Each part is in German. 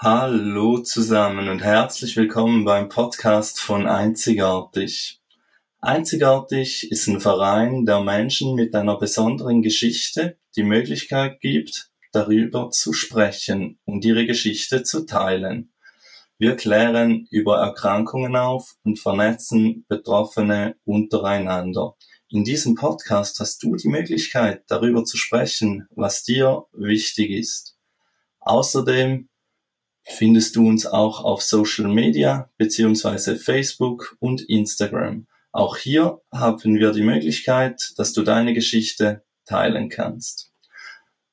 Hallo zusammen und herzlich willkommen beim Podcast von Einzigartig. Einzigartig ist ein Verein, der Menschen mit einer besonderen Geschichte die Möglichkeit gibt, darüber zu sprechen und ihre Geschichte zu teilen. Wir klären über Erkrankungen auf und vernetzen Betroffene untereinander. In diesem Podcast hast du die Möglichkeit, darüber zu sprechen, was dir wichtig ist. Außerdem findest du uns auch auf Social Media beziehungsweise Facebook und Instagram. Auch hier haben wir die Möglichkeit, dass du deine Geschichte teilen kannst.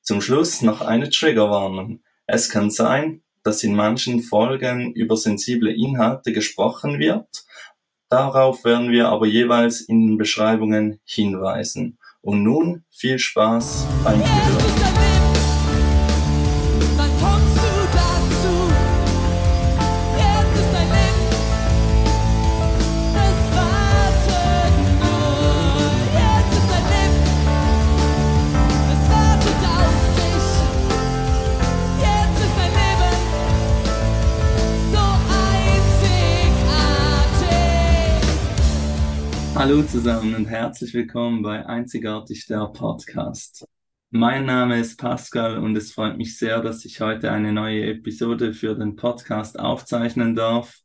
Zum Schluss noch eine Triggerwarnung. Es kann sein, dass in manchen Folgen über sensible Inhalte gesprochen wird. Darauf werden wir aber jeweils in den Beschreibungen hinweisen. Und nun viel Spaß beim Hören. Hallo zusammen und herzlich willkommen bei Einzigartig der Podcast. Mein Name ist Pascal und es freut mich sehr, dass ich heute eine neue Episode für den Podcast aufzeichnen darf.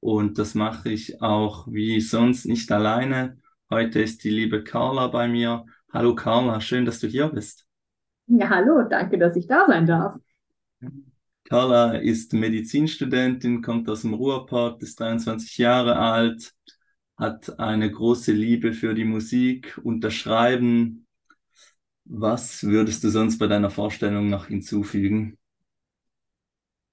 Und das mache ich auch wie sonst nicht alleine. Heute ist die liebe Carla bei mir. Hallo Carla, schön, dass du hier bist. Ja, hallo, danke, dass ich da sein darf. Carla ist Medizinstudentin, kommt aus dem Ruhrpott, ist 23 Jahre alt, hat eine große Liebe für die Musik, unterschreiben. Was würdest du sonst bei deiner Vorstellung noch hinzufügen?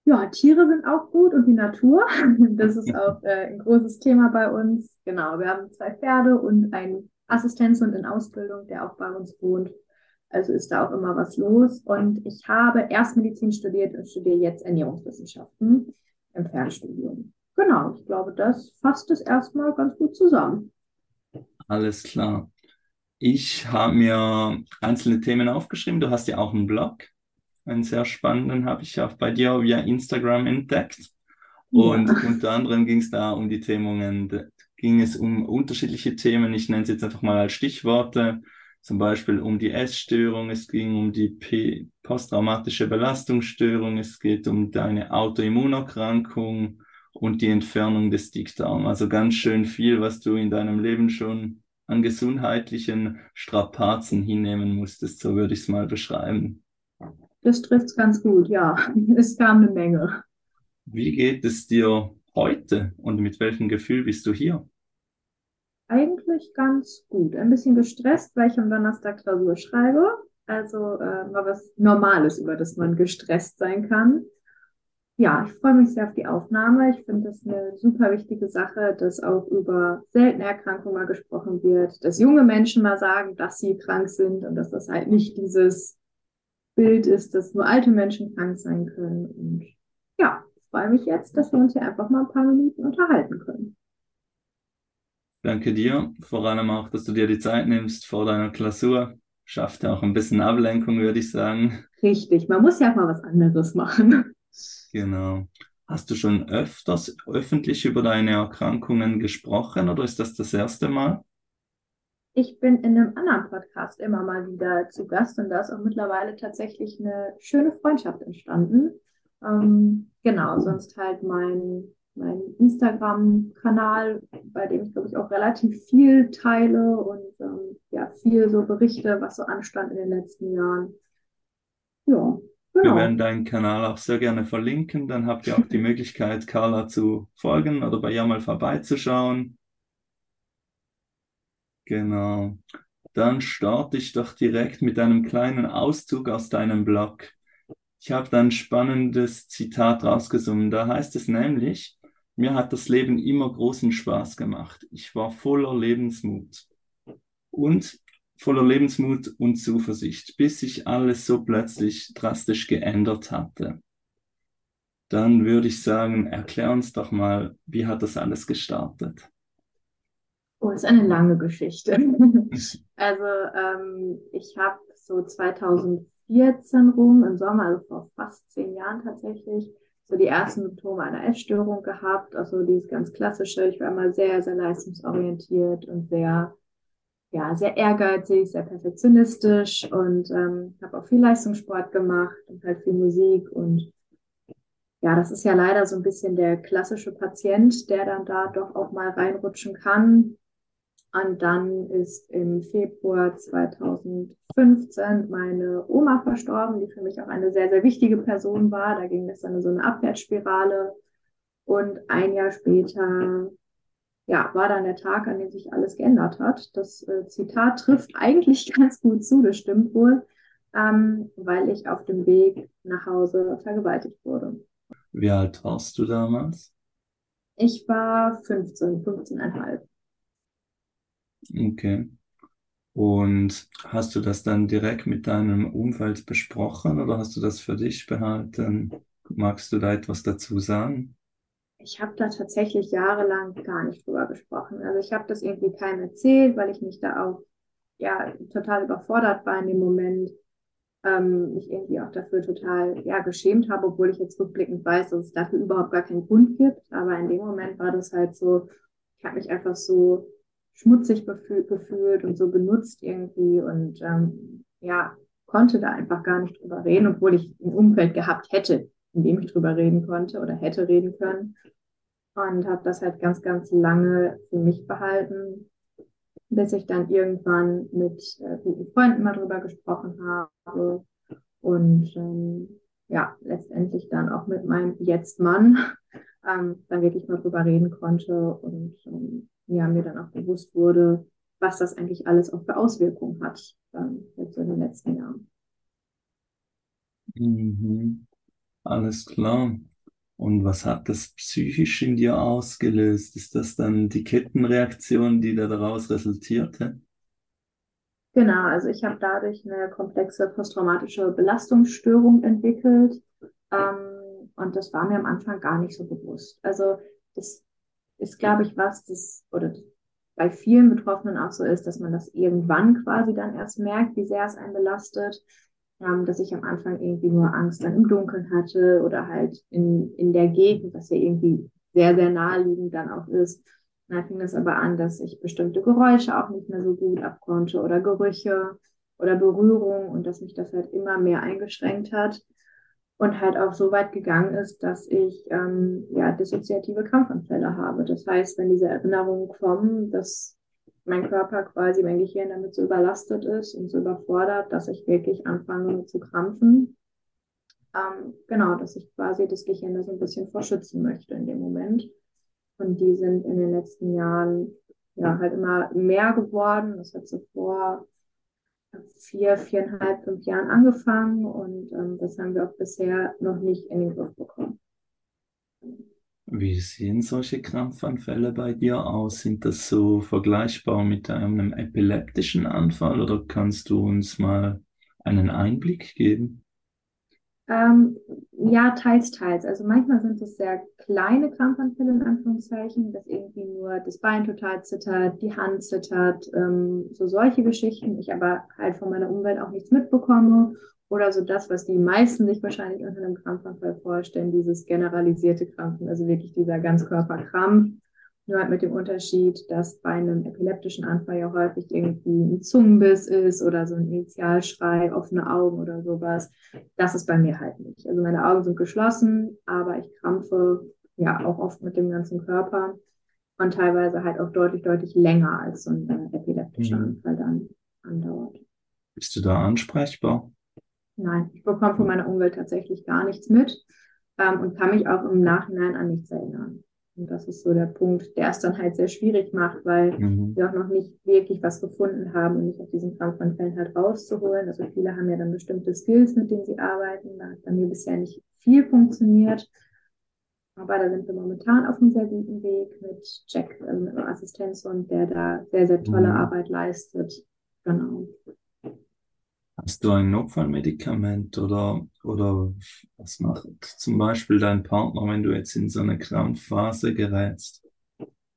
Ja, Tiere sind auch gut und die Natur. Das ist auch äh, ein großes Thema bei uns. Genau, wir haben zwei Pferde und einen Assistenzhund in Ausbildung, der auch bei uns wohnt. Also ist da auch immer was los. Und ich habe erst Medizin studiert und studiere jetzt Ernährungswissenschaften im Fernstudium. Genau, ich glaube, das fasst es erstmal ganz gut zusammen. Alles klar. Ich habe mir einzelne Themen aufgeschrieben. Du hast ja auch einen Blog. Einen sehr spannenden habe ich auch bei dir via Instagram entdeckt. Und ja. unter anderem ging es da um die Themen, ging es um unterschiedliche Themen. Ich nenne es jetzt einfach mal als Stichworte. Zum Beispiel um die Essstörung, es ging um die P posttraumatische Belastungsstörung, es geht um deine Autoimmunerkrankung, und die Entfernung des Dickdarms. Also ganz schön viel, was du in deinem Leben schon an gesundheitlichen Strapazen hinnehmen musstest, so würde ich es mal beschreiben. Das trifft es ganz gut, ja. Es kam eine Menge. Wie geht es dir heute und mit welchem Gefühl bist du hier? Eigentlich ganz gut. Ein bisschen gestresst, weil ich am Donnerstag Klausur schreibe. Also äh, mal was Normales, über das man gestresst sein kann ja, ich freue mich sehr auf die Aufnahme. Ich finde das eine super wichtige Sache, dass auch über seltene Erkrankungen mal gesprochen wird, dass junge Menschen mal sagen, dass sie krank sind und dass das halt nicht dieses Bild ist, dass nur alte Menschen krank sein können. Und ja, ich freue mich jetzt, dass wir uns hier einfach mal ein paar Minuten unterhalten können. Danke dir, vor allem auch, dass du dir die Zeit nimmst vor deiner Klausur. Schafft ja auch ein bisschen Ablenkung, würde ich sagen. Richtig, man muss ja auch mal was anderes machen. Genau. Hast du schon öfters öffentlich über deine Erkrankungen gesprochen oder ist das das erste Mal? Ich bin in einem anderen Podcast immer mal wieder zu Gast und da ist auch mittlerweile tatsächlich eine schöne Freundschaft entstanden. Ähm, genau, sonst halt mein, mein Instagram-Kanal, bei dem ich glaube ich auch relativ viel teile und ähm, ja, viel so berichte, was so anstand in den letzten Jahren. Ja, Genau. Wir werden deinen Kanal auch sehr gerne verlinken. Dann habt ihr auch die Möglichkeit, Carla zu folgen oder bei ihr mal vorbeizuschauen. Genau. Dann starte ich doch direkt mit einem kleinen Auszug aus deinem Blog. Ich habe da ein spannendes Zitat rausgesungen. Da heißt es nämlich, mir hat das Leben immer großen Spaß gemacht. Ich war voller Lebensmut. Und voller Lebensmut und Zuversicht, bis sich alles so plötzlich drastisch geändert hatte. Dann würde ich sagen, erklär uns doch mal, wie hat das alles gestartet? Oh, ist eine lange Geschichte. also ähm, ich habe so 2014 rum, im Sommer, also vor fast zehn Jahren tatsächlich, so die ersten Symptome einer Essstörung gehabt. Also dieses ganz klassische, ich war immer sehr, sehr leistungsorientiert und sehr, ja, sehr ehrgeizig, sehr perfektionistisch und ähm, habe auch viel Leistungssport gemacht und halt viel Musik und ja, das ist ja leider so ein bisschen der klassische Patient, der dann da doch auch mal reinrutschen kann. Und dann ist im Februar 2015 meine Oma verstorben, die für mich auch eine sehr, sehr wichtige Person war. Da ging das dann so eine Abwärtsspirale. Und ein Jahr später, ja, war dann der Tag, an dem sich alles geändert hat. Das äh, Zitat trifft eigentlich ganz gut zu, das stimmt wohl, ähm, weil ich auf dem Weg nach Hause vergewaltigt wurde. Wie alt warst du damals? Ich war 15, 15,5. Okay. Und hast du das dann direkt mit deinem Umfeld besprochen oder hast du das für dich behalten? Magst du da etwas dazu sagen? Ich habe da tatsächlich jahrelang gar nicht drüber gesprochen. Also ich habe das irgendwie keinem erzählt, weil ich mich da auch ja total überfordert war in dem Moment. Ähm, mich irgendwie auch dafür total ja geschämt habe, obwohl ich jetzt rückblickend weiß, dass es dafür überhaupt gar keinen Grund gibt. Aber in dem Moment war das halt so, ich habe mich einfach so schmutzig gefühlt und so benutzt irgendwie und ähm, ja, konnte da einfach gar nicht drüber reden, obwohl ich ein Umfeld gehabt hätte, in dem ich drüber reden konnte oder hätte reden können. Und habe das halt ganz, ganz lange für mich behalten, bis ich dann irgendwann mit äh, guten Freunden mal drüber gesprochen habe und ähm, ja, letztendlich dann auch mit meinem Jetzt-Mann ähm, dann wirklich mal drüber reden konnte und ähm, ja, mir dann auch bewusst wurde, was das eigentlich alles auch für Auswirkungen hat, ähm, jetzt in den letzten Jahren. Mhm. Alles klar. Und was hat das psychisch in dir ausgelöst? Ist das dann die Kettenreaktion, die da daraus resultierte? Genau, also ich habe dadurch eine komplexe posttraumatische Belastungsstörung entwickelt. Ähm, und das war mir am Anfang gar nicht so bewusst. Also das ist, glaube ich, was das oder bei vielen Betroffenen auch so ist, dass man das irgendwann quasi dann erst merkt, wie sehr es einen belastet. Ähm, dass ich am Anfang irgendwie nur Angst dann im Dunkeln hatte oder halt in, in der Gegend, was ja irgendwie sehr, sehr naheliegend dann auch ist. Dann fing das aber an, dass ich bestimmte Geräusche auch nicht mehr so gut abkonnte oder Gerüche oder Berührung und dass mich das halt immer mehr eingeschränkt hat und halt auch so weit gegangen ist, dass ich ähm, ja dissoziative Krampfanfälle habe. Das heißt, wenn diese Erinnerungen kommen, dass mein Körper quasi, mein Gehirn damit so überlastet ist und so überfordert, dass ich wirklich anfange zu krampfen. Ähm, genau, dass ich quasi das Gehirn da so ein bisschen vorschützen möchte in dem Moment. Und die sind in den letzten Jahren ja halt immer mehr geworden. Das hat zuvor vier, viereinhalb, fünf Jahren angefangen und ähm, das haben wir auch bisher noch nicht in den Griff bekommen. Wie sehen solche Krampfanfälle bei dir aus? Sind das so vergleichbar mit einem epileptischen Anfall oder kannst du uns mal einen Einblick geben? Ähm, ja, teils, teils. Also manchmal sind es sehr kleine Krampfanfälle in Anführungszeichen, dass irgendwie nur das Bein total zittert, die Hand zittert, ähm, so solche Geschichten. Ich aber halt von meiner Umwelt auch nichts mitbekomme. Oder so das, was die meisten sich wahrscheinlich unter einem Krampfanfall vorstellen, dieses generalisierte Krampfen, also wirklich dieser Ganzkörperkrampf nur halt mit dem Unterschied, dass bei einem epileptischen Anfall ja häufig irgendwie ein Zungenbiss ist oder so ein Initialschrei, offene Augen oder sowas. Das ist bei mir halt nicht. Also meine Augen sind geschlossen, aber ich krampfe ja auch oft mit dem ganzen Körper und teilweise halt auch deutlich, deutlich länger als so ein äh, epileptischer mhm. Anfall dann andauert. Bist du da ansprechbar? Nein, ich bekomme von meiner Umwelt tatsächlich gar nichts mit ähm, und kann mich auch im Nachhinein an nichts erinnern. Und das ist so der Punkt, der es dann halt sehr schwierig macht, weil mhm. wir auch noch nicht wirklich was gefunden haben und nicht auf diesen Krampfanfällen halt rauszuholen. Also viele haben ja dann bestimmte Skills, mit denen sie arbeiten. Da hat bei mir bisher nicht viel funktioniert. Aber da sind wir momentan auf einem sehr guten Weg mit Jack, also mit einem Assistenzhund, der da sehr, sehr tolle mhm. Arbeit leistet. Genau. Hast du ein Notfallmedikament oder, oder was macht zum Beispiel dein Partner, wenn du jetzt in so eine Krampfphase gerätst?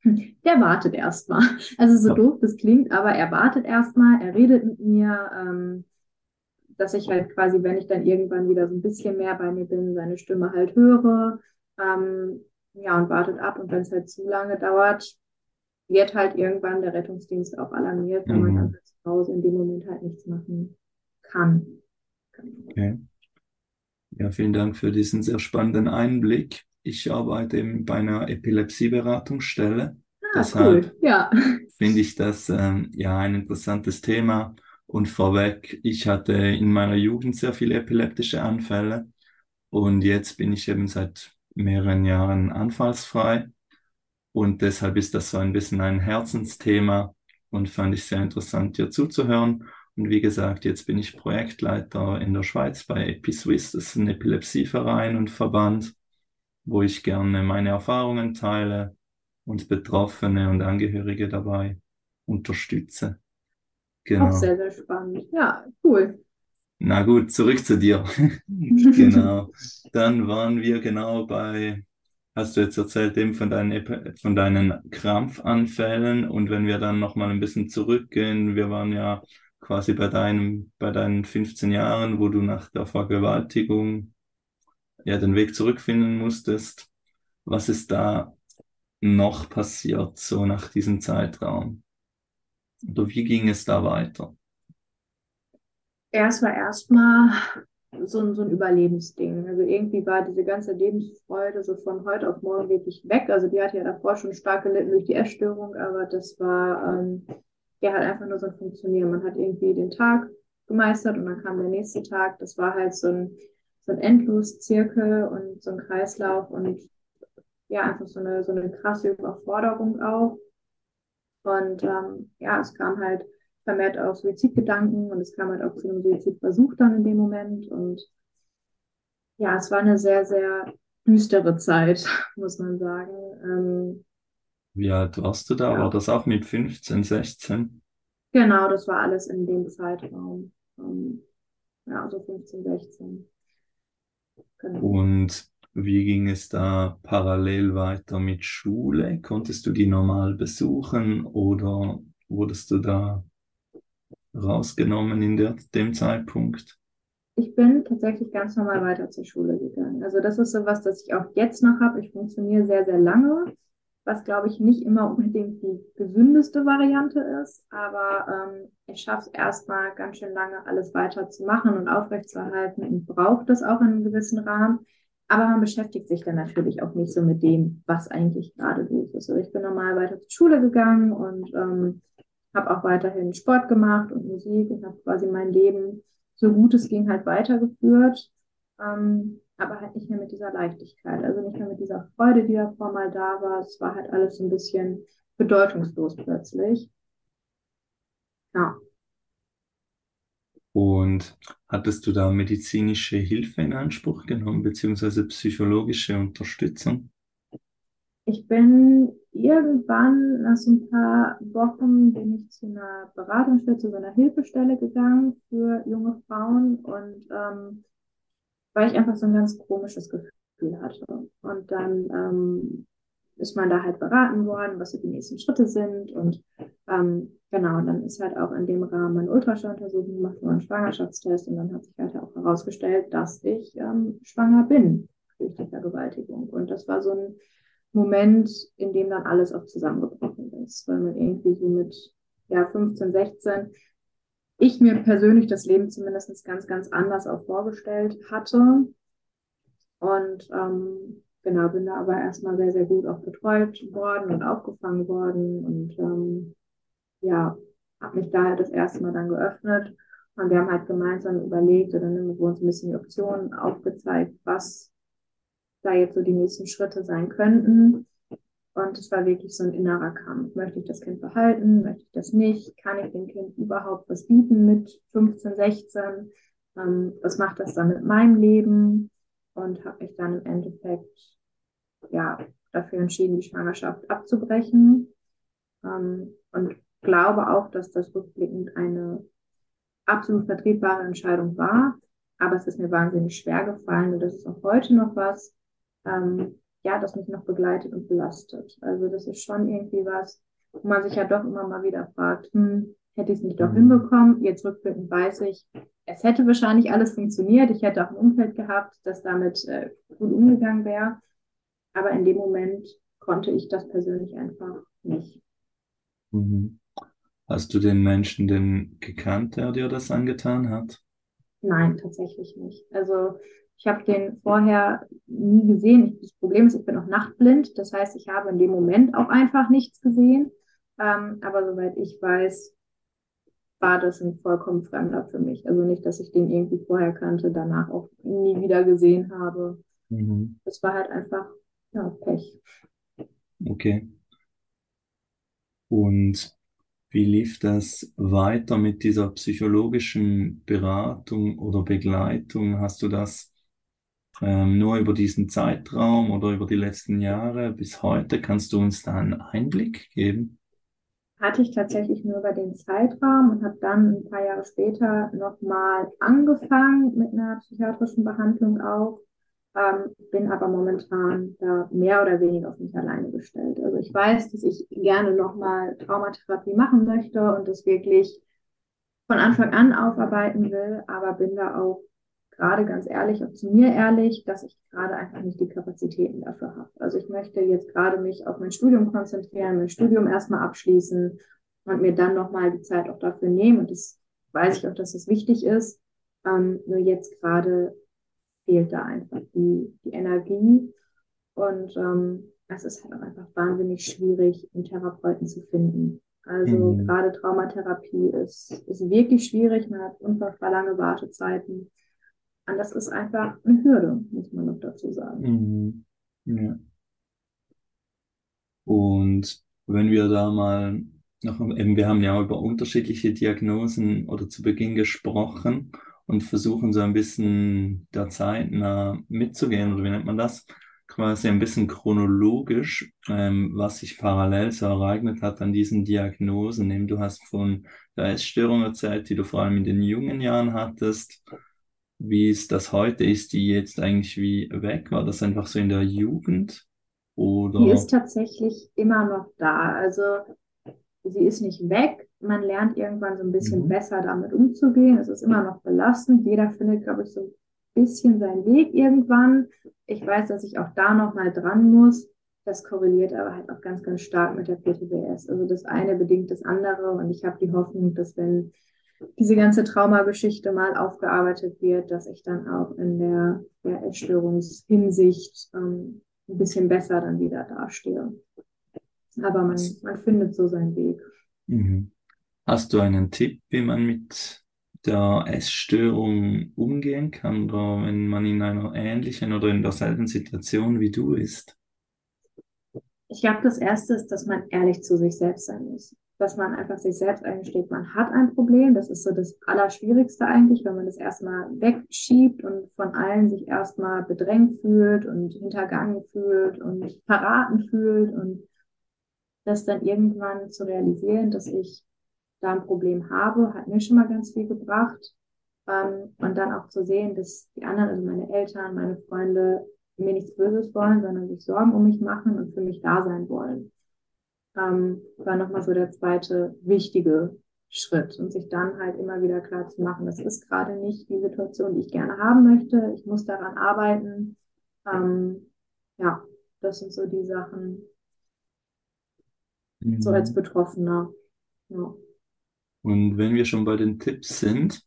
Der wartet erstmal. Also so ja. doof das klingt, aber er wartet erstmal, er redet mit mir, ähm, dass ich halt quasi, wenn ich dann irgendwann wieder so ein bisschen mehr bei mir bin, seine Stimme halt höre, ähm, ja, und wartet ab. Und wenn es halt zu lange dauert, wird halt irgendwann der Rettungsdienst auch alarmiert, weil mhm. man dann halt zu Hause in dem Moment halt nichts machen kann. Okay. Ja, vielen Dank für diesen sehr spannenden Einblick. Ich arbeite eben bei einer Epilepsieberatungsstelle. Ah, Deshalb cool. Ja. finde ich das ähm, ja ein interessantes Thema. Und vorweg, ich hatte in meiner Jugend sehr viele epileptische Anfälle und jetzt bin ich eben seit mehreren Jahren anfallsfrei. Und deshalb ist das so ein bisschen ein Herzensthema und fand ich sehr interessant, dir zuzuhören. Und wie gesagt, jetzt bin ich Projektleiter in der Schweiz bei EpiSwiss. Das ist ein Epilepsieverein und Verband, wo ich gerne meine Erfahrungen teile und Betroffene und Angehörige dabei unterstütze. Genau. Auch sehr, sehr spannend. Ja, cool. Na gut, zurück zu dir. genau. Dann waren wir genau bei hast du jetzt erzählt eben von deinen, von deinen Krampfanfällen und wenn wir dann nochmal ein bisschen zurückgehen, wir waren ja quasi bei deinem, bei deinen 15 Jahren, wo du nach der Vergewaltigung ja den Weg zurückfinden musstest. Was ist da noch passiert, so nach diesem Zeitraum? Oder wie ging es da weiter? Erst war erstmal so ein, so ein Überlebensding. Also irgendwie war diese ganze Lebensfreude so von heute auf morgen wirklich weg. Also die hatte ja davor schon stark gelitten durch die Essstörung, aber das war ähm, ja halt einfach nur so ein Funktionieren. Man hat irgendwie den Tag gemeistert und dann kam der nächste Tag. Das war halt so ein, so ein Endlos-Zirkel und so ein Kreislauf und ja, einfach so eine, so eine krasse Überforderung auch. Und ähm, ja, es kam halt vermehrt auch Suizidgedanken und es kam halt auch zu einem Suizidversuch dann in dem Moment. Und ja, es war eine sehr, sehr düstere Zeit, muss man sagen. Ähm, Wie alt warst du da? Ja. War das auch mit 15, 16? Genau, das war alles in dem Zeitraum. Ähm, ja, so 15, 16. Genau. Und wie ging es da parallel weiter mit Schule? Konntest du die normal besuchen oder wurdest du da rausgenommen in der, dem Zeitpunkt? Ich bin tatsächlich ganz normal weiter zur Schule gegangen. Also das ist so was, das ich auch jetzt noch habe. Ich funktioniere sehr, sehr lange, was glaube ich nicht immer unbedingt die gesündeste Variante ist, aber ähm, ich schaffe es erstmal ganz schön lange, alles weiter zu machen und aufrechtzuerhalten und braucht das auch in einem gewissen Rahmen. Aber man beschäftigt sich dann natürlich auch nicht so mit dem, was eigentlich gerade los ist. Also ich bin normal weiter zur Schule gegangen und ähm, habe auch weiterhin Sport gemacht und Musik und habe quasi mein Leben so gut es ging halt weitergeführt, ähm, aber halt nicht mehr mit dieser Leichtigkeit, also nicht mehr mit dieser Freude, die davor mal da war. Es war halt alles so ein bisschen bedeutungslos plötzlich. Ja. Und hattest du da medizinische Hilfe in Anspruch genommen, beziehungsweise psychologische Unterstützung? Ich bin irgendwann nach so ein paar Wochen bin ich zu einer Beratungsstelle, zu so einer Hilfestelle gegangen für junge Frauen und ähm, weil ich einfach so ein ganz komisches Gefühl hatte. Und dann ähm, ist man da halt beraten worden, was so die nächsten Schritte sind und ähm, genau, dann ist halt auch in dem Rahmen eine Ultraschalluntersuchung gemacht ein Schwangerschaftstest und dann hat sich halt auch herausgestellt, dass ich ähm, schwanger bin durch die Vergewaltigung. Und das war so ein Moment, in dem dann alles auch zusammengebrochen ist, weil man irgendwie so mit ja, 15, 16 ich mir persönlich das Leben zumindest ganz, ganz anders auch vorgestellt hatte. Und ähm, genau, bin da aber erstmal sehr, sehr gut auch betreut worden und aufgefangen worden und ähm, ja, habe mich daher das erste Mal dann geöffnet. Und wir haben halt gemeinsam überlegt oder ne, wir uns ein bisschen die Optionen aufgezeigt, was da jetzt so die nächsten Schritte sein könnten. Und es war wirklich so ein innerer Kampf. Möchte ich das Kind behalten? Möchte ich das nicht? Kann ich dem Kind überhaupt was bieten mit 15, 16? Ähm, was macht das dann mit meinem Leben? Und habe mich dann im Endeffekt ja, dafür entschieden, die Schwangerschaft abzubrechen. Ähm, und glaube auch, dass das rückblickend eine absolut vertretbare Entscheidung war. Aber es ist mir wahnsinnig schwer gefallen und das ist auch heute noch was, ähm, ja, das mich noch begleitet und belastet. Also das ist schon irgendwie was, wo man sich ja doch immer mal wieder fragt, hm, hätte ich es nicht doch mhm. hinbekommen. Jetzt rückblickend weiß ich, es hätte wahrscheinlich alles funktioniert. Ich hätte auch ein Umfeld gehabt, das damit äh, gut umgegangen wäre. Aber in dem Moment konnte ich das persönlich einfach nicht. Mhm. Hast du den Menschen denn gekannt, der dir das angetan hat? Nein, tatsächlich nicht. Also ich habe den vorher nie gesehen. Das Problem ist, ich bin auch nachtblind. Das heißt, ich habe in dem Moment auch einfach nichts gesehen. Ähm, aber soweit ich weiß, war das ein vollkommen Fremder für mich. Also nicht, dass ich den irgendwie vorher kannte, danach auch nie wieder gesehen habe. Mhm. Das war halt einfach ja, Pech. Okay. Und wie lief das weiter mit dieser psychologischen Beratung oder Begleitung? Hast du das ähm, nur über diesen Zeitraum oder über die letzten Jahre bis heute? Kannst du uns da einen Einblick geben? Hatte ich tatsächlich nur über den Zeitraum und habe dann ein paar Jahre später nochmal angefangen mit einer psychiatrischen Behandlung auch ähm, bin aber momentan da mehr oder weniger auf mich alleine gestellt. Also ich weiß, dass ich gerne nochmal Traumatherapie machen möchte und das wirklich von Anfang an aufarbeiten will, aber bin da auch gerade ganz ehrlich, auch zu mir ehrlich, dass ich gerade einfach nicht die Kapazitäten dafür habe. Also ich möchte jetzt gerade mich auf mein Studium konzentrieren, mein Studium erstmal abschließen und mir dann nochmal die Zeit auch dafür nehmen. Und das weiß ich auch, dass das wichtig ist. Ähm, nur jetzt gerade fehlt da einfach die, die Energie. Und ähm, es ist halt auch einfach wahnsinnig schwierig, einen Therapeuten zu finden. Also mhm. gerade Traumatherapie ist, ist wirklich schwierig. Man hat unfassbar lange Wartezeiten. Und das ist einfach eine Hürde, muss man noch dazu sagen. Mhm. Ja. Und wenn wir da mal noch, eben, wir haben ja über unterschiedliche Diagnosen oder zu Beginn gesprochen und versuchen so ein bisschen der Zeit nah mitzugehen, oder wie nennt man das? Quasi ein bisschen chronologisch, ähm, was sich parallel so ereignet hat an diesen Diagnosen. Eben, du hast von der Essstörung erzählt, die du vor allem in den jungen Jahren hattest. Wie es das heute ist, die jetzt eigentlich wie weg? War das einfach so in der Jugend? Oder? Die ist tatsächlich immer noch da. Also sie ist nicht weg. Man lernt irgendwann so ein bisschen mhm. besser damit umzugehen. Es ist immer noch belastend. Jeder findet, glaube ich, so ein bisschen seinen Weg irgendwann. Ich weiß, dass ich auch da noch mal dran muss. Das korreliert aber halt auch ganz, ganz stark mit der PTBS. Also das eine bedingt das andere. Und ich habe die Hoffnung, dass wenn diese ganze Traumageschichte mal aufgearbeitet wird, dass ich dann auch in der, der Essstörungshinsicht ähm, ein bisschen besser dann wieder dastehe. Aber man, man findet so seinen Weg. Mhm. Hast du einen Tipp, wie man mit der Essstörung umgehen kann oder wenn man in einer ähnlichen oder in derselben Situation wie du ist? Ich glaube, das Erste ist, dass man ehrlich zu sich selbst sein muss. Dass man einfach sich selbst eingesteht, man hat ein Problem. Das ist so das Allerschwierigste eigentlich, wenn man das erstmal wegschiebt und von allen sich erstmal bedrängt fühlt und hintergangen fühlt und verraten fühlt und das dann irgendwann zu realisieren, dass ich da ein Problem habe, hat mir schon mal ganz viel gebracht. Ähm, und dann auch zu sehen, dass die anderen, also meine Eltern, meine Freunde, mir nichts Böses wollen, sondern sich Sorgen um mich machen und für mich da sein wollen. Ähm, war nochmal so der zweite wichtige Schritt und sich dann halt immer wieder klar zu machen, das ist gerade nicht die Situation, die ich gerne haben möchte. Ich muss daran arbeiten. Ähm, ja, das sind so die Sachen, mhm. so als Betroffener. Ja. Und wenn wir schon bei den Tipps sind,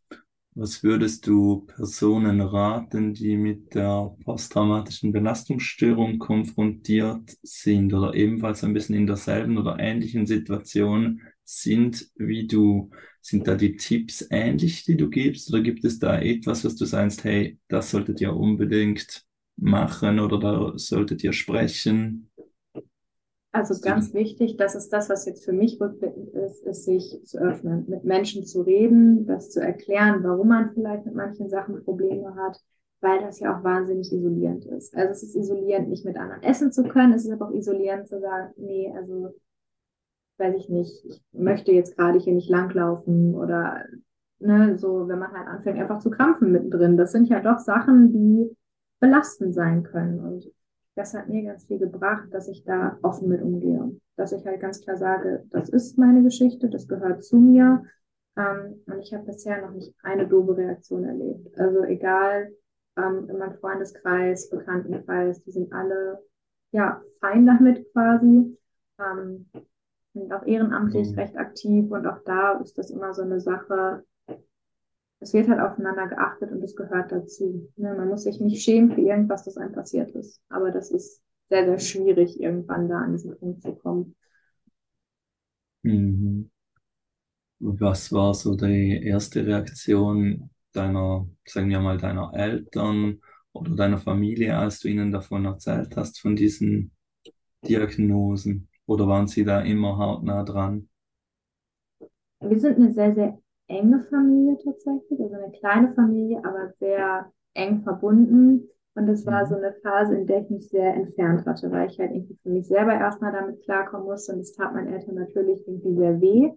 was würdest du Personen raten, die mit der posttraumatischen Belastungsstörung konfrontiert sind oder ebenfalls ein bisschen in derselben oder ähnlichen Situation sind wie du? Sind da die Tipps ähnlich, die du gibst, oder gibt es da etwas, was du sagst, hey, das solltet ihr unbedingt machen oder da solltet ihr sprechen? Also ganz wichtig, das ist das, was jetzt für mich rückblickend ist, ist sich zu öffnen, mit Menschen zu reden, das zu erklären, warum man vielleicht mit manchen Sachen Probleme hat, weil das ja auch wahnsinnig isolierend ist. Also es ist isolierend, nicht mit anderen essen zu können, es ist aber auch isolierend zu sagen, nee, also weiß ich nicht, ich möchte jetzt gerade hier nicht langlaufen oder ne, so, wenn man halt anfängt, einfach zu krampfen mittendrin. Das sind ja doch Sachen, die belastend sein können. Und das hat mir ganz viel gebracht, dass ich da offen mit umgehe. Dass ich halt ganz klar sage, das ist meine Geschichte, das gehört zu mir Ähm, und ich habe bisher noch nicht eine doofe Reaktion erlebt. Also egal, ähm, in meinem Freundeskreis, Bekanntenkreis, die sind alle ja fein damit quasi. Ähm, sind auch ehrenamtlich Mhm. recht aktiv und auch da ist das immer so eine Sache. Es wird halt aufeinander geachtet und es gehört dazu. Ne? Man muss sich nicht schämen für irgendwas, das einem passiert ist. Aber das ist sehr, sehr schwierig, irgendwann da an diesen Punkt zu kommen. Mhm. Was war so die erste Reaktion deiner, sagen wir mal, deiner Eltern oder deiner Familie, als du ihnen davon erzählt hast, von diesen Diagnosen? Oder waren sie da immer hautnah dran? Wir sind eine sehr, sehr enge Familie tatsächlich, also eine kleine Familie, aber sehr eng verbunden. Und es war so Mhm. eine Phase, in der ich mich sehr entfernt hatte, weil ich halt irgendwie für mich selber erstmal damit klarkommen musste. Und es tat meinen Eltern natürlich irgendwie sehr weh.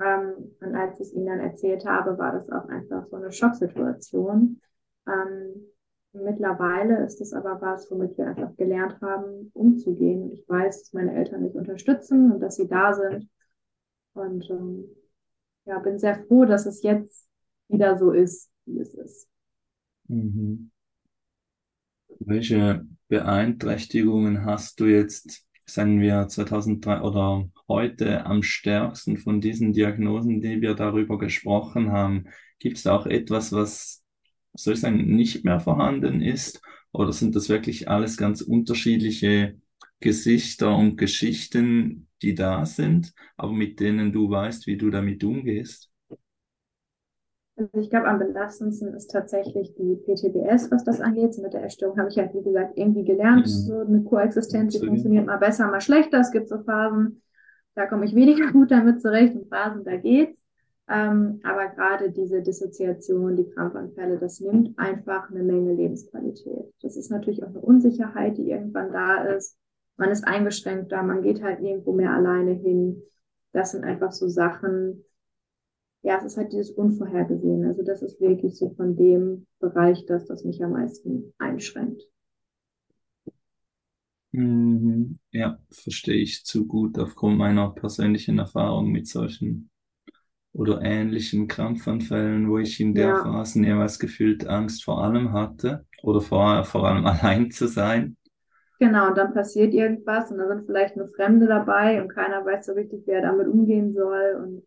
Ähm, und als ich ihnen dann erzählt habe, war das auch einfach so eine Schocksituation. Ähm, mittlerweile ist es aber was, womit wir einfach gelernt haben, umzugehen. Und ich weiß, dass meine Eltern mich unterstützen und dass sie da sind. Und ähm, ja, bin sehr froh, dass es jetzt wieder so ist, wie es ist. Mhm. Welche Beeinträchtigungen hast du jetzt, sagen wir 2003 oder heute am stärksten von diesen Diagnosen, die wir darüber gesprochen haben? Gibt es auch etwas, was, soll ich sagen, nicht mehr vorhanden ist? Oder sind das wirklich alles ganz unterschiedliche Gesichter und Geschichten, die da sind, aber mit denen du weißt, wie du damit umgehst? Also ich glaube, am belastendsten ist tatsächlich die PTBS, was das angeht. So mit der Essstörung habe ich halt, wie gesagt, irgendwie gelernt, Mhm. so eine Koexistenz, die funktioniert mal besser, mal schlechter. Es gibt so Phasen, da komme ich weniger gut damit zurecht und Phasen, da geht's. Ähm, aber gerade diese Dissoziation, die Krampfanfälle, das nimmt einfach eine Menge Lebensqualität. Das ist natürlich auch eine Unsicherheit, die irgendwann da ist. Man ist eingeschränkter, man geht halt irgendwo mehr alleine hin. Das sind einfach so Sachen, ja, es ist halt dieses Unvorhergesehene. Also das ist wirklich so von dem Bereich das, das mich am meisten einschränkt. Mhm. Ja, verstehe ich zu gut aufgrund meiner persönlichen Erfahrung mit solchen oder ähnlichen Krampfanfällen, wo ich in der Ja, Phase jeweils gefühlt Angst vor allem hatte oder vor, vor allem allein zu sein. Genau. Und dann passiert irgendwas und dann sind vielleicht nur Fremde dabei und keiner weiß so richtig, wer damit umgehen soll. Und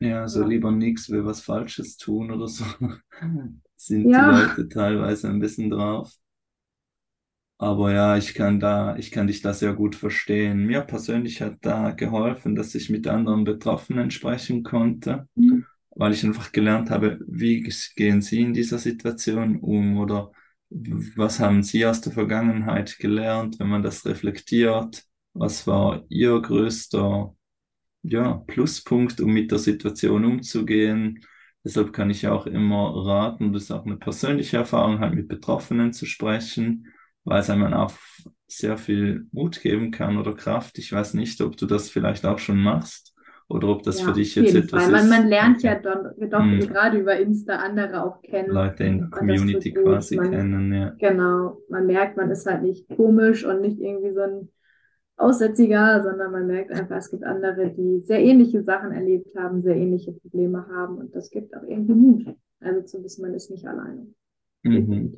Ja, so ja, lieber nichts, will was Falsches tun oder so, sind die ja, Leute teilweise ein bisschen drauf. Aber ja, ich kann da, ich kann dich da sehr gut verstehen. Mir persönlich hat da geholfen, dass ich mit anderen Betroffenen sprechen konnte. weil ich einfach gelernt habe, wie gehen Sie in dieser Situation um oder was haben Sie aus der Vergangenheit gelernt, wenn man das reflektiert? Was war Ihr größter, ja, Pluspunkt, um mit der Situation umzugehen? Deshalb kann ich auch immer raten, das ist auch eine persönliche Erfahrung, halt mit Betroffenen zu sprechen, weil es einem auch sehr viel Mut geben kann oder Kraft. Ich weiß nicht, ob du das vielleicht auch schon machst oder ob das für ja, auf dich jetzt etwas Fall. Man, man ist. lernt ja Okay. doch, doch Hm. gerade über Insta andere auch kennen Leute in der Community quasi Man, kennen, ja. genau, man merkt, man ist halt nicht komisch und nicht irgendwie so ein Aussätziger, sondern man merkt einfach, es gibt andere, die sehr ähnliche Sachen erlebt haben, sehr ähnliche Probleme haben und das gibt auch irgendwie Mut. Also zu wissen, man ist nicht alleine. Mhm.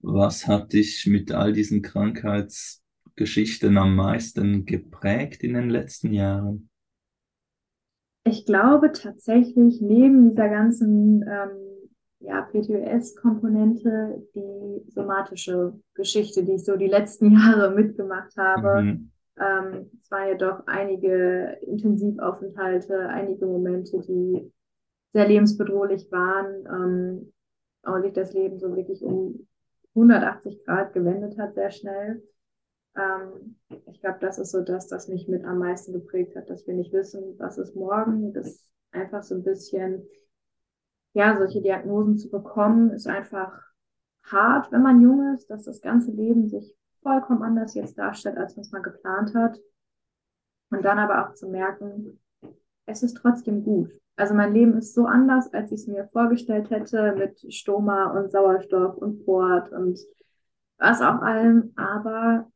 Was hat dich mit all diesen Krankheitsgeschichten am meisten geprägt in den letzten Jahren? Ich glaube tatsächlich, neben dieser ganzen ähm, ja, PTOS-Komponente, die somatische Geschichte, die ich so die letzten Jahre mitgemacht habe, Mhm. ähm, es waren ja doch einige Intensivaufenthalte, einige Momente, die sehr lebensbedrohlich waren ähm, und sich das Leben so wirklich um 180 Grad gewendet hat, sehr schnell. Ähm, ich glaube, das ist so das, das mich mit am meisten geprägt hat, dass wir nicht wissen, was ist morgen. Das einfach so ein bisschen, ja, solche Diagnosen zu bekommen, ist einfach hart, wenn man jung ist, dass das ganze Leben sich vollkommen anders jetzt darstellt, als man es mal geplant hat. Und dann aber auch zu merken, es ist trotzdem gut. Also mein Leben ist so anders, als ich es mir vorgestellt hätte, mit Stoma und Sauerstoff und Port und was auch allem, aber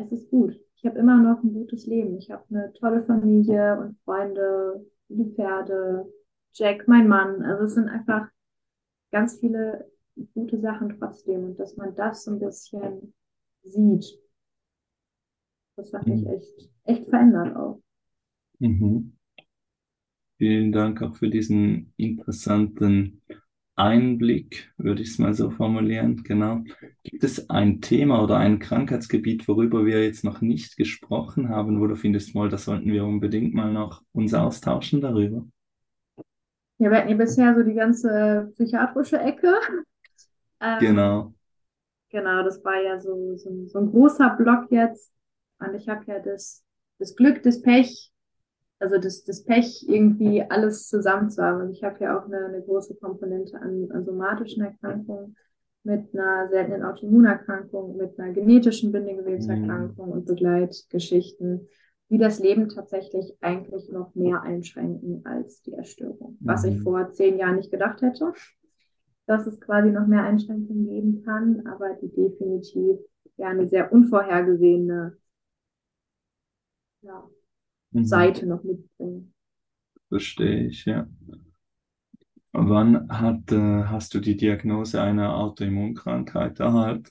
es ist gut. Ich habe immer noch ein gutes Leben. Ich habe eine tolle Familie und Freunde, die Pferde, Jack, mein Mann. Also es sind einfach ganz viele gute Sachen trotzdem und dass man das so ein bisschen sieht. Das hat mich Mhm. echt, echt verändert auch. Mhm. Vielen Dank auch für diesen interessanten Einblick, würde ich es mal so formulieren. Genau. Gibt es ein Thema oder ein Krankheitsgebiet, worüber wir jetzt noch nicht gesprochen haben, wo du findest, mal, da sollten wir unbedingt mal noch uns austauschen darüber? Ja, wir hatten ja bisher so die ganze psychiatrische Ecke. Ähm, Genau. genau, das war ja so, so, so ein großer Block jetzt. Und ich habe ja das, das Glück, das Pech, also das, das Pech, irgendwie alles zusammen zu haben. Und ich habe ja auch eine, eine große Komponente an, an somatischen Erkrankungen mit einer seltenen Autoimmunerkrankung, mit einer genetischen Bindegewebserkrankung und Begleitgeschichten, die das Leben tatsächlich eigentlich noch mehr einschränken als die Erstörung. Was ich Mhm. vor zehn Jahren nicht gedacht hätte, dass es quasi noch mehr Einschränkungen geben kann, aber die definitiv ja eine sehr unvorhergesehene ja, Mhm. Seite noch mitbringen. Verstehe ich, ja. Wann hat, äh, hast du die Diagnose einer Autoimmunkrankheit erhalten?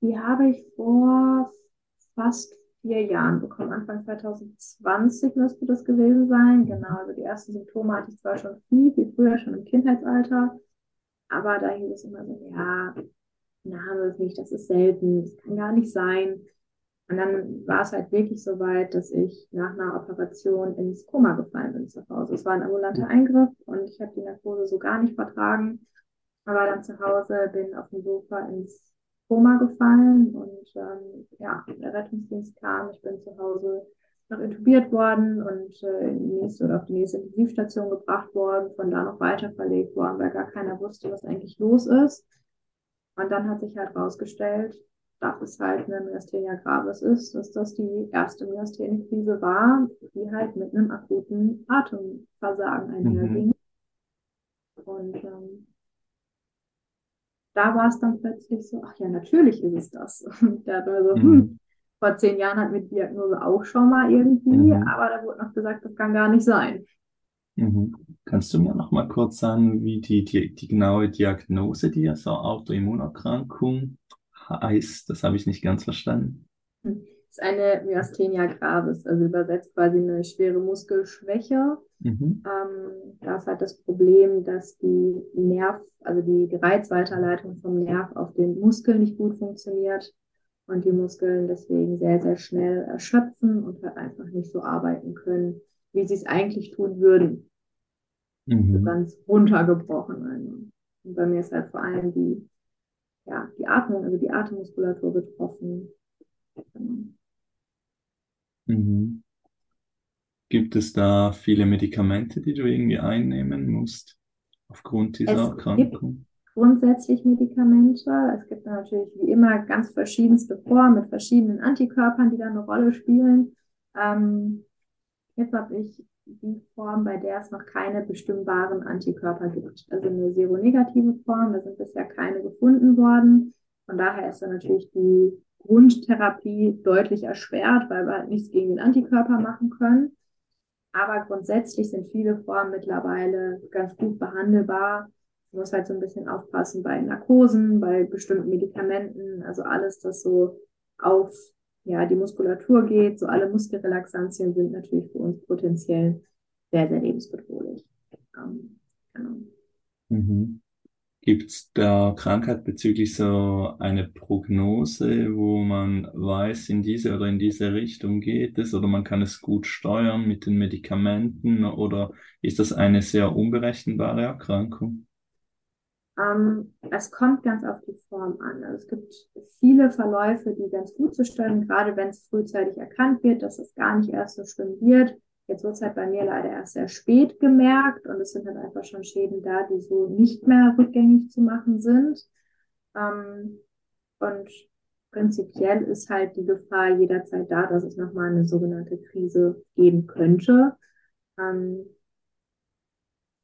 Die habe ich vor fast vier Jahren bekommen. Anfang 2020 müsste das gewesen sein. Genau, also die ersten Symptome hatte ich zwar schon viel, viel früher, schon im Kindheitsalter, aber da hieß es immer so, ja, Name ist nicht, das ist selten, das kann gar nicht sein. Und dann war es halt wirklich so weit, dass ich nach einer Operation ins Koma gefallen bin zu Hause. Es war ein ambulanter Eingriff und ich habe die Narkose so gar nicht vertragen. Aber dann zu Hause bin auf dem Sofa ins Koma gefallen und ähm, ja, der Rettungsdienst kam. Ich bin zu Hause noch intubiert worden und äh, in die nächste oder auf die nächste Intensivstation gebracht worden, von da noch weiter verlegt worden, weil gar keiner wusste, was eigentlich los ist. Und dann hat sich halt rausgestellt, dass es halt eine Myasthenia gravis ist, dass das die erste Myasthenie-Krise war, die halt mit einem akuten Atemversagen einherging. Und ähm, da war es dann plötzlich so, ach ja, natürlich ist es das. Und da hat man so, hm, Mhm. vor zehn Jahren hatten wir die Diagnose auch schon mal irgendwie, Mhm. aber da wurde noch gesagt, das kann gar nicht sein. Mhm. Kannst du mir noch mal kurz sagen, wie die, die, die genaue Diagnose dieser Autoimmunerkrankung heißt? Das habe ich nicht ganz verstanden. Hm. Das ist eine Myasthenia gravis, also übersetzt quasi eine schwere Muskelschwäche. Mhm. Ähm, da ist halt das Problem, dass die Nerv, also die, die Reizweiterleitung vom Nerv auf den Muskel nicht gut funktioniert und die Muskeln deswegen sehr, sehr schnell erschöpfen und halt einfach nicht so arbeiten können, wie sie es eigentlich tun würden. So Mhm. ganz runtergebrochen. Also. Und bei mir ist halt vor allem die, ja, die Atmung, also die Atemmuskulatur betroffen. Genau. Mhm. Gibt es da viele Medikamente, die du irgendwie einnehmen musst aufgrund dieser Es gibt Erkrankung? grundsätzlich Medikamente. Es gibt natürlich wie immer ganz verschiedenste Formen mit verschiedenen Antikörpern, die da eine Rolle spielen. Ähm, jetzt habe ich die Form, bei der es noch keine bestimmbaren Antikörper gibt. Also eine seronegative Form, da sind bisher keine gefunden worden. Von daher ist dann natürlich die Grundtherapie deutlich erschwert, weil wir halt nichts gegen den Antikörper machen können. Aber grundsätzlich sind viele Formen mittlerweile ganz gut behandelbar. Man muss halt so ein bisschen aufpassen bei Narkosen, bei bestimmten Medikamenten, also alles, das so auf ja, die Muskulatur geht. So alle Muskelrelaxantien sind natürlich für uns potenziell sehr, sehr lebensbedrohlich. Ähm, genau. Mhm. Gibt es da Krankheit bezüglich so eine Prognose, wo man weiß, in diese oder in diese Richtung geht es, oder man kann es gut steuern mit den Medikamenten, oder ist das eine sehr unberechenbare Erkrankung? Ähm, es kommt ganz auf die Form an. Also es gibt viele Verläufe, die ganz gut zu stellen, gerade wenn es frühzeitig erkannt wird, dass es gar nicht erst so schlimm wird. Jetzt wird es halt bei mir leider erst sehr spät gemerkt und es sind halt einfach schon Schäden da, die so nicht mehr rückgängig zu machen sind. Ähm, und prinzipiell ist halt die Gefahr jederzeit da, dass es nochmal eine sogenannte Krise geben könnte. Ähm,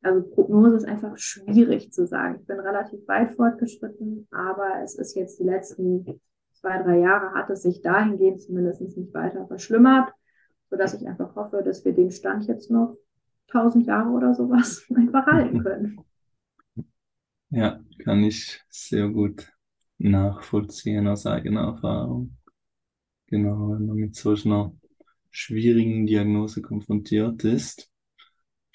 also Prognose ist einfach schwierig zu sagen. Ich bin relativ weit fortgeschritten, aber es ist jetzt die letzten zwei, drei Jahre hat es sich dahingehend zumindest nicht weiter verschlimmert, sodass ich einfach hoffe, dass wir den Stand jetzt noch tausend Jahre oder sowas einfach halten können. Ja, kann ich sehr gut nachvollziehen aus eigener Erfahrung. Genau, wenn man mit solch einer schwierigen Diagnose konfrontiert ist.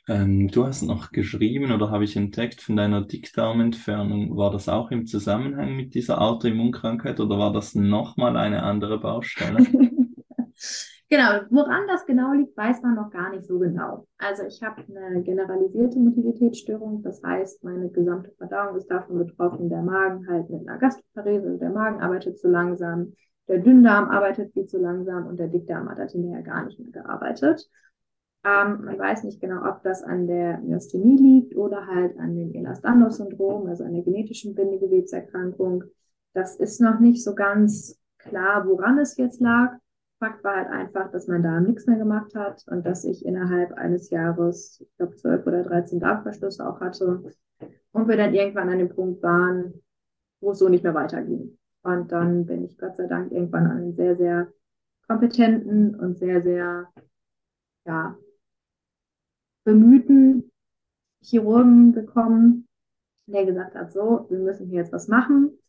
Ähm, du hast noch geschrieben oder habe ich entdeckt von deiner Dickdarmentfernung, war das auch im Zusammenhang mit dieser Autoimmunkrankheit oder war das nochmal eine andere Baustelle? Genau, woran das genau liegt, weiß man noch gar nicht so genau. Also ich habe eine generalisierte Mobilitätsstörung, das heißt, meine gesamte Verdauung ist davon betroffen, der Magen halt mit einer Gastroparese, der Magen arbeitet zu langsam, der Dünndarm arbeitet viel zu langsam und der Dickdarm hat halt hinterher gar nicht mehr gearbeitet. Ähm, man weiß nicht genau, ob das an der Myasthenie liegt oder halt an dem Ehlers-Danlos-Syndrom, also an der genetischen Bindegewebserkrankung. Das ist noch nicht so ganz klar, woran es jetzt lag. Fakt war halt einfach, dass mein Darm nichts mehr gemacht hat und dass ich innerhalb eines Jahres, ich glaube, 12 oder 13 Darmverschlüsse auch hatte. Und wir dann irgendwann an dem Punkt waren, wo es so nicht mehr weiterging. Und dann bin ich Gott sei Dank irgendwann an einen sehr, sehr kompetenten und sehr, sehr, ja, bemühten Chirurgen gekommen, der gesagt hat, so, wir müssen hier jetzt was machen.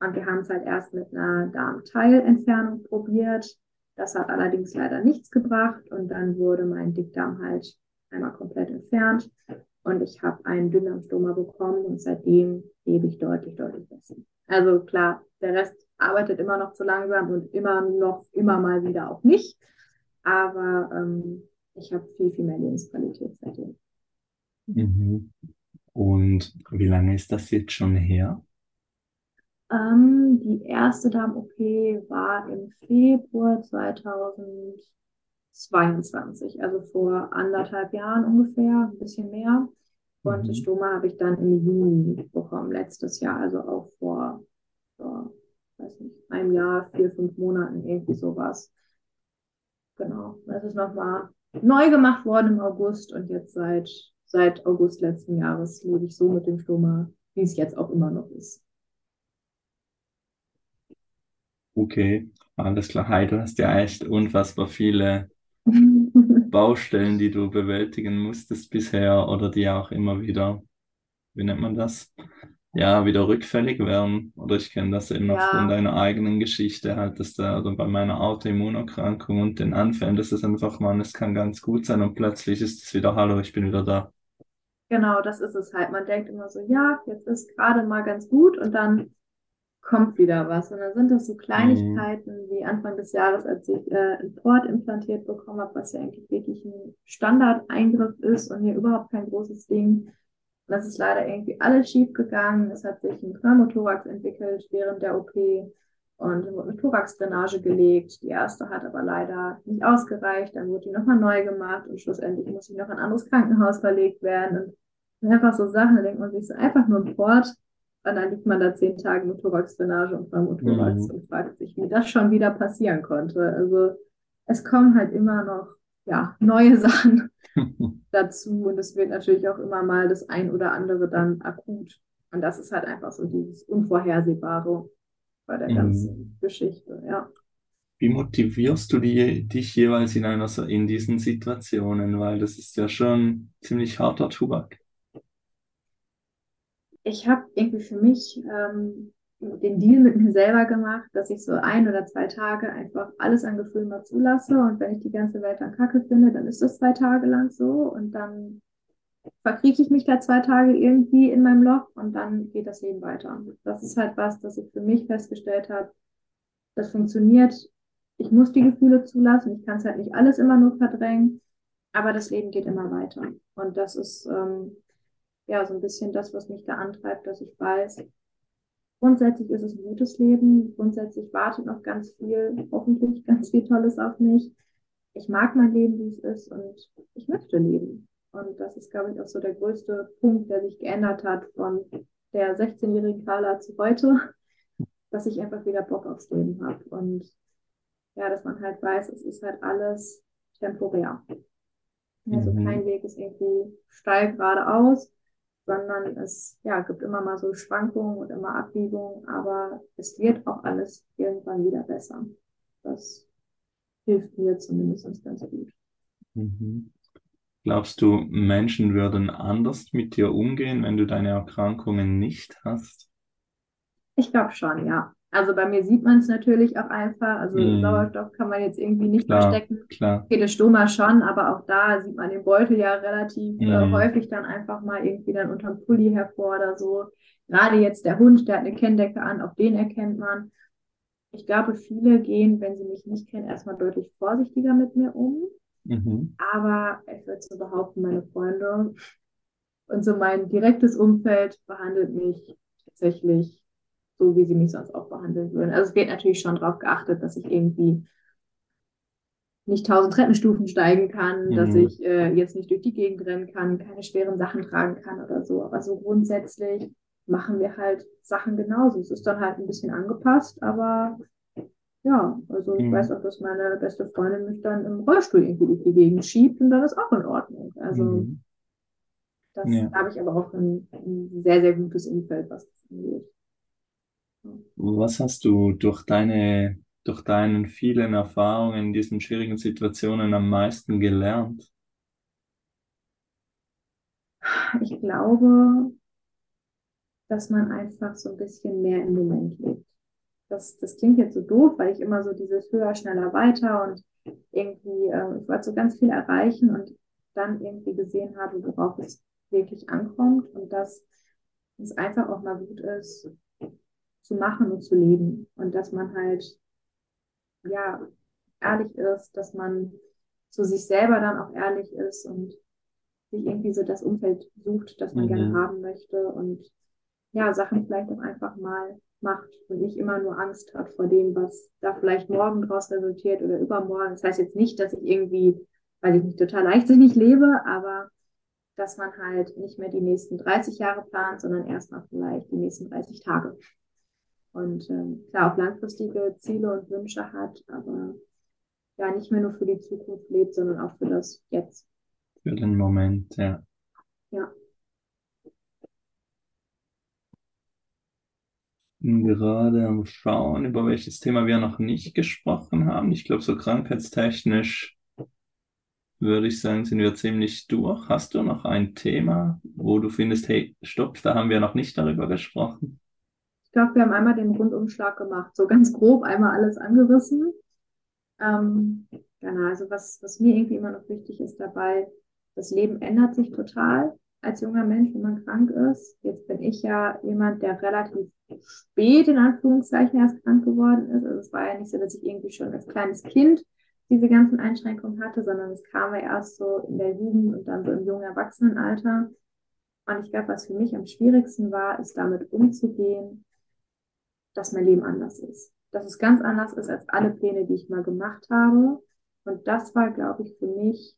Und wir haben es halt erst mit einer Darmteilentfernung probiert. Das hat allerdings leider nichts gebracht und dann wurde mein Dickdarm halt einmal komplett entfernt und ich habe einen Dünndarmstoma bekommen und seitdem lebe ich deutlich, deutlich besser. Also klar, der Rest arbeitet immer noch zu langsam und immer noch, immer mal wieder auch nicht, aber ähm, ich habe viel, viel mehr Lebensqualität seitdem. Mhm. Und wie lange ist das jetzt schon her? Ähm, die erste Darm-OP war im Februar 2022, also vor anderthalb Jahren ungefähr, ein bisschen mehr. Und mhm. das Stoma habe ich dann im Juni bekommen, letztes Jahr, also auch vor, vor weiß nicht, einem Jahr, vier, fünf Monaten, irgendwie sowas. Genau. Es ist nochmal neu gemacht worden im August und jetzt seit, seit August letzten Jahres lebe ich so mit dem Stoma, wie es jetzt auch immer noch ist. Okay, alles klar. Hi, du hast ja echt unfassbar viele Baustellen, die du bewältigen musstest bisher oder die auch immer wieder, wie nennt man das? Ja, wieder rückfällig werden. Oder ich kenne das eben auch von Ja, deiner eigenen Geschichte, halt, dass da, oder bei meiner Autoimmunerkrankung und den Anfällen, dass es einfach, man, es kann ganz gut sein und plötzlich ist es wieder, hallo, ich bin wieder da. genau, das ist es halt. Man denkt immer so, ja, jetzt ist gerade mal ganz gut und dann kommt wieder was. Und dann sind das so Mhm. Kleinigkeiten wie Anfang des Jahres, als ich äh, ein Port implantiert bekommen habe, was ja eigentlich wirklich ein Standardeingriff ist und hier überhaupt kein großes Ding. Und das ist leider irgendwie alles schief gegangen. Es hat sich ein Pneumothorax entwickelt während der OP und wurde eine Thoraxdrainage gelegt. Die erste hat aber leider nicht ausgereicht. Dann wurde die nochmal neu gemacht und schlussendlich muss ich noch in ein anderes Krankenhaus verlegt werden. Und einfach so Sachen, da denkt man sich so einfach nur ein Port. Und dann liegt man da zehn Tage mit Thoraxdrainage und Pneumothorax Mhm. und fragt sich, wie das schon wieder passieren konnte. Also es kommen halt immer noch ja, neue Sachen dazu und es wird natürlich auch immer mal das ein oder andere dann akut. Und das ist halt einfach so dieses Unvorhersehbare bei der ganzen Mhm. Geschichte, ja. Wie motivierst du die, dich jeweils in einer, in diesen Situationen? Weil das ist ja schon ziemlich harter Tobak. Ich habe irgendwie für mich ähm, den Deal mit mir selber gemacht, dass ich so ein oder zwei Tage einfach alles an Gefühlen mal zulasse und wenn ich die ganze Welt dann kacke finde, dann ist das zwei Tage lang so und dann verkrieche ich mich da zwei Tage irgendwie in meinem Loch und dann geht das Leben weiter. Das ist halt was, das ich für mich festgestellt habe, das funktioniert. Ich muss die Gefühle zulassen, ich kann es halt nicht alles immer nur verdrängen, aber das Leben geht immer weiter. Und das ist ähm, ja so ein bisschen das, was mich da antreibt, dass ich weiß, grundsätzlich ist es ein gutes Leben, grundsätzlich wartet noch ganz viel, hoffentlich ganz viel Tolles auf mich. Ich mag mein Leben, wie es ist und ich möchte leben. Und das ist, glaube ich, auch so der größte Punkt, der sich geändert hat von der 16-jährigen Carla zu heute, dass ich einfach wieder Bock aufs Leben habe. Und ja, dass man halt weiß, es ist halt alles temporär. Also Mhm. kein Weg ist irgendwie steil geradeaus, sondern es ja, gibt immer mal so Schwankungen und immer Abbiegungen, aber es wird auch alles irgendwann wieder besser. Das hilft mir zumindest ganz gut. Mhm. Glaubst du, Menschen würden anders mit dir umgehen, wenn du deine Erkrankungen nicht hast? Ich glaube schon, ja. Also bei mir sieht man es natürlich auch einfach. Also Mm, Sauerstoff kann man jetzt irgendwie nicht klar, verstecken. klar. Stoma schon, aber auch da sieht man den Beutel ja relativ äh, Mm, häufig dann einfach mal irgendwie dann unterm Pulli hervor oder so. Gerade jetzt der Hund, der hat eine Kenndecke an, auch den erkennt man. Ich glaube, viele gehen, wenn sie mich nicht kennen, erstmal deutlich vorsichtiger mit mir um. mhm, Aber ich würde so behaupten, meine Freunde und so mein direktes Umfeld behandelt mich tatsächlich so, wie sie mich sonst auch behandeln würden. Also es wird natürlich schon darauf geachtet, dass ich irgendwie nicht tausend Treppenstufen steigen kann, dass mhm, ich äh, jetzt nicht durch die Gegend rennen kann, keine schweren Sachen tragen kann oder so. Aber so grundsätzlich machen wir halt Sachen genauso. Es ist dann halt ein bisschen angepasst, aber ja, also ich weiß mhm, auch, dass meine beste Freundin mich dann im Rollstuhl irgendwie durch die Gegend schiebt und dann ist auch in Ordnung. Also mhm. das Ja. habe ich aber auch ein, ein sehr, sehr gutes Umfeld, was das angeht. Was hast du durch deine, durch deinen vielen Erfahrungen in diesen schwierigen Situationen am meisten gelernt? Ich glaube, dass man einfach so ein bisschen mehr im Moment lebt. Das, das klingt jetzt so doof, weil ich immer so dieses höher, schneller, weiter und irgendwie, äh, ich wollte so ganz viel erreichen und dann irgendwie gesehen habe, worauf es wirklich ankommt und dass es einfach auch mal gut ist, zu machen und zu leben und dass man halt, ja, ehrlich ist, dass man zu sich selber dann auch ehrlich ist und sich irgendwie so das Umfeld sucht, das man gerne Mhm, haben möchte und ja, Sachen vielleicht auch einfach mal macht und nicht immer nur Angst hat vor dem, was da vielleicht morgen draus resultiert oder übermorgen. Das heißt jetzt nicht, dass ich irgendwie, weil ich nicht total leichtsinnig lebe, aber dass man halt nicht mehr die nächsten 30 Jahre plant, sondern erstmal vielleicht die nächsten 30 Tage. Und ähm, klar auch langfristige Ziele und Wünsche hat, aber ja nicht mehr nur für die Zukunft lebt, sondern auch für das Jetzt. für den Moment, ja. Ja, Bin gerade am Schauen, über welches Thema wir noch nicht gesprochen haben. Ich glaube, so krankheitstechnisch würde ich sagen, sind wir ziemlich durch. Hast du noch ein Thema, wo du findest, hey, stopp, da haben wir noch nicht darüber gesprochen? Glaube, wir haben einmal den Rundumschlag gemacht, so ganz grob einmal alles angerissen. Ähm, genau, also was, was mir irgendwie immer noch wichtig ist dabei, das Leben ändert sich total als junger Mensch, wenn man krank ist. Jetzt bin ich ja jemand, der relativ spät in Anführungszeichen erst krank geworden ist. Also es war ja nicht so, dass ich irgendwie schon als kleines Kind diese ganzen Einschränkungen hatte, sondern es kam ja erst so in der Jugend und dann so im jungen Erwachsenenalter. Und ich glaube, was für mich am schwierigsten war, ist damit umzugehen, dass mein Leben anders ist. Dass es ganz anders ist als alle Pläne, die ich mal gemacht habe. Und das war, glaube ich, für mich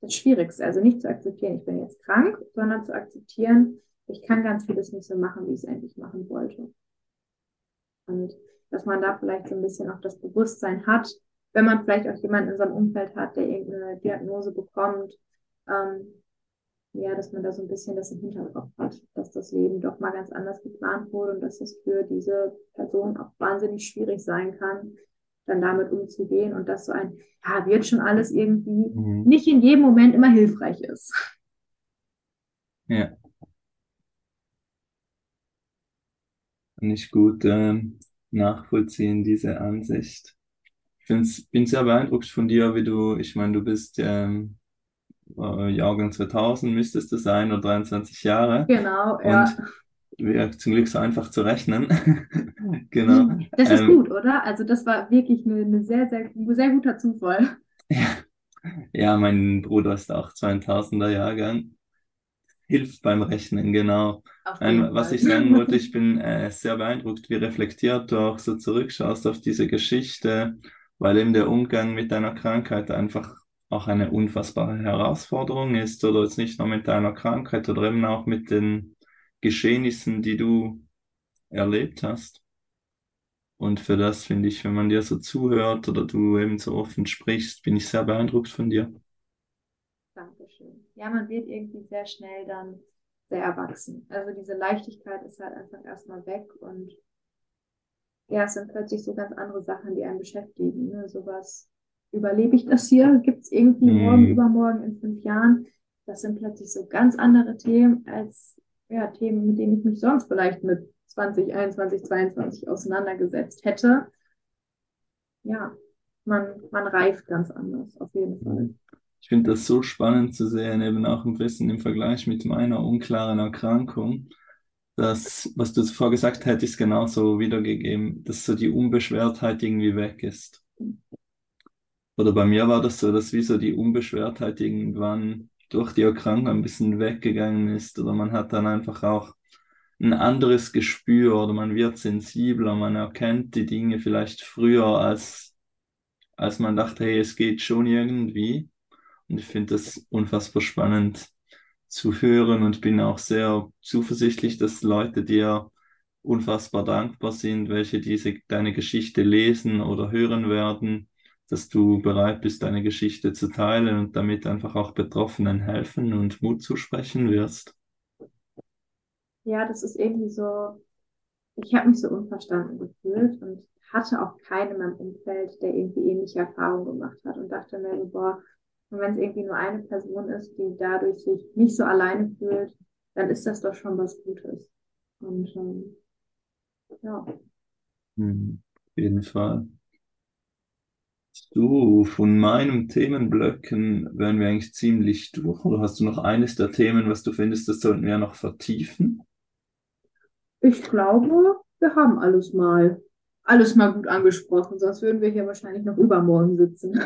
das Schwierigste. Also nicht zu akzeptieren, ich bin jetzt krank, sondern zu akzeptieren, ich kann ganz vieles nicht so machen, wie ich es eigentlich machen wollte. Und dass man da vielleicht so ein bisschen auch das Bewusstsein hat, wenn man vielleicht auch jemanden in seinem Umfeld hat, der irgendeine Diagnose bekommt, ähm, ja, dass man da so ein bisschen das im Hinterkopf hat, dass das Leben doch mal ganz anders geplant wurde und dass es für diese Person auch wahnsinnig schwierig sein kann, dann damit umzugehen und dass so ein, ja, wird schon alles irgendwie Mhm. nicht in jedem Moment immer hilfreich ist. Ja, kann ich gut ähm, nachvollziehen, diese Ansicht. Ich find's, bin sehr beeindruckt von dir, wie du, ich meine, du bist ähm, äh, Jahrgang 2000 müsstest du sein oder 23 Jahre Genau, ja. und wäre zum Glück so einfach zu rechnen. Genau. Das ist Ähm, gut, oder? Also das war wirklich eine, eine sehr, sehr, ein sehr guter Zufall. ja, ja, mein Bruder ist auch 2000er Jahrgang. Hilft beim Rechnen, genau. Jeden was ich sagen wollte, ich bin äh, sehr beeindruckt, wie reflektiert du auch so zurückschaust auf diese Geschichte, weil eben der Umgang mit deiner Krankheit einfach auch eine unfassbare Herausforderung ist, oder jetzt nicht nur mit deiner Krankheit oder eben auch mit den Geschehnissen, die du erlebt hast. Und für das finde ich, wenn man dir so zuhört oder du eben so offen sprichst, bin ich sehr beeindruckt von dir. Dankeschön. Ja, man wird irgendwie sehr schnell dann sehr erwachsen. Also diese Leichtigkeit ist halt einfach erstmal weg und ja, es sind plötzlich so ganz andere Sachen, die einen beschäftigen. Ne? Sowas überlebe ich das hier? Gibt es irgendwie Mhm. morgen, übermorgen, in fünf Jahren? Das sind plötzlich so ganz andere Themen als ja, Themen, mit denen ich mich sonst vielleicht mit 2021, 22 auseinandergesetzt hätte. Ja, man, man reift ganz anders, auf jeden Fall. Ich finde das so spannend zu sehen, eben auch ein bisschen im Vergleich mit meiner unklaren Erkrankung. Das, was du zuvor gesagt hättest, genauso wiedergegeben, dass so die Unbeschwertheit irgendwie weg ist. Oder bei mir war das so, dass wie so die Unbeschwertheit irgendwann durch die Erkrankung ein bisschen weggegangen ist. Oder man hat dann einfach auch ein anderes Gespür oder man wird sensibler, man erkennt die Dinge vielleicht früher, als, als man dachte, hey, es geht schon irgendwie. Und ich finde das unfassbar spannend zu hören und bin auch sehr zuversichtlich, dass Leute dir unfassbar dankbar sind, welche diese deine Geschichte lesen oder hören werden, dass du bereit bist, deine Geschichte zu teilen und damit einfach auch Betroffenen helfen und Mut zusprechen wirst. Ja, das ist irgendwie so, ich habe mich so unverstanden gefühlt und hatte auch keinen in meinem Umfeld, der irgendwie ähnliche Erfahrungen gemacht hat und dachte mir so, boah, und wenn es irgendwie nur eine Person ist, die dadurch sich nicht so alleine fühlt, dann ist das doch schon was Gutes. Und ähm, ja. Hm, auf jeden Fall. So, von meinen Themenblöcken wären wir eigentlich ziemlich durch. Oder hast du noch eines der Themen, was du findest, das sollten wir noch vertiefen? Ich glaube, wir haben alles mal, alles mal gut angesprochen, sonst würden wir hier wahrscheinlich noch übermorgen sitzen.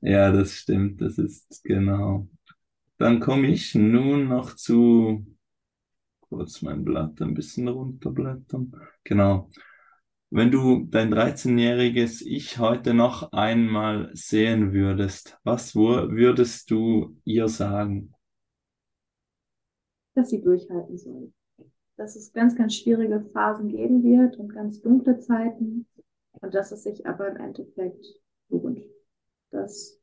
Ja, das stimmt, das ist genau. Dann komme ich nun noch zu, kurz mein Blatt ein bisschen runterblättern. Genau. Wenn du dein 13-jähriges Ich heute noch einmal sehen würdest, was wür- würdest du ihr sagen? dass sie durchhalten soll. Dass es ganz, ganz schwierige Phasen geben wird und ganz dunkle Zeiten und dass es sich aber im Endeffekt lohnt. Dass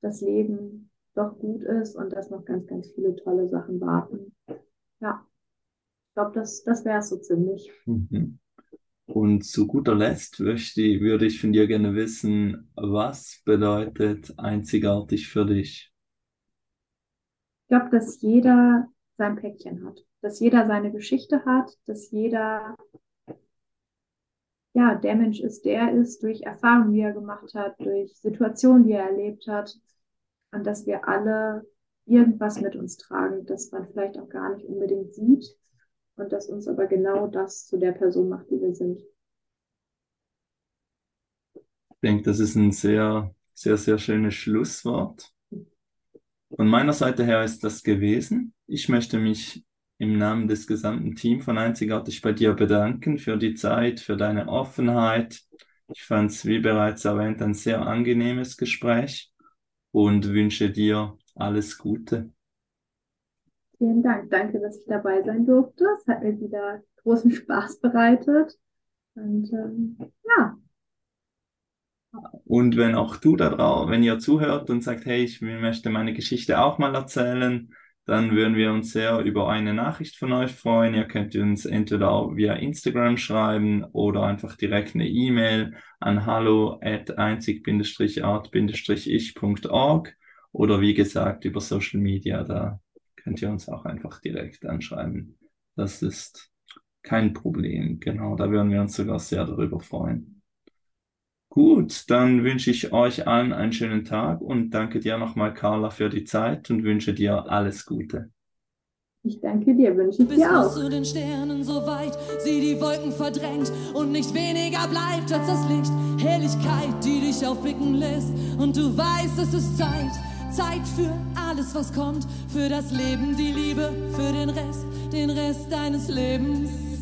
das Leben doch gut ist und dass noch ganz, ganz viele tolle Sachen warten. Ja, ich glaube, das, das wäre es so ziemlich. Mhm. Und zu guter Letzt möchte, würde ich von dir gerne wissen, was bedeutet einzigartig für dich? Ich glaube, dass jeder sein Päckchen hat, dass jeder seine Geschichte hat, dass jeder ja der Mensch ist, der er ist, durch Erfahrungen, die er gemacht hat, durch Situationen, die er erlebt hat und dass wir alle irgendwas mit uns tragen, das man vielleicht auch gar nicht unbedingt sieht und das uns aber genau das zu der Person macht, die wir sind. Ich denke, das ist ein sehr, sehr, sehr schönes Schlusswort. Von meiner Seite her ist das gewesen. Ich möchte mich im Namen des gesamten Teams von Einzigartig bei dir bedanken für die Zeit, für deine Offenheit. Ich fand es, wie bereits erwähnt, ein sehr angenehmes Gespräch und wünsche dir alles Gute. Vielen Dank. Danke, dass ich dabei sein durfte. Es hat mir wieder großen Spaß bereitet. Und ähm, ja, Und wenn auch du da drauf, wenn ihr zuhört und sagt, hey, ich möchte meine Geschichte auch mal erzählen, dann würden wir uns sehr über eine Nachricht von euch freuen. Ihr könnt uns entweder via Instagram schreiben oder einfach direkt eine E-Mail an hallo at einzig-art-ich.org oder wie gesagt über Social Media, da könnt ihr uns auch einfach direkt anschreiben. Das ist kein Problem. Genau, da würden wir uns sogar sehr darüber freuen. Gut, dann wünsche ich euch allen einen schönen Tag und danke dir nochmal, Carla, für die Zeit und wünsche dir alles Gute. ich danke dir, wünsche ich Bis dir bis auch. zu den Sternen so weit, sie die Wolken verdrängt und nicht weniger bleibt als das Licht. Helligkeit, die dich aufblicken lässt und du weißt, es ist Zeit. Zeit für alles, was kommt, für das Leben, die Liebe, für den Rest, den Rest deines Lebens.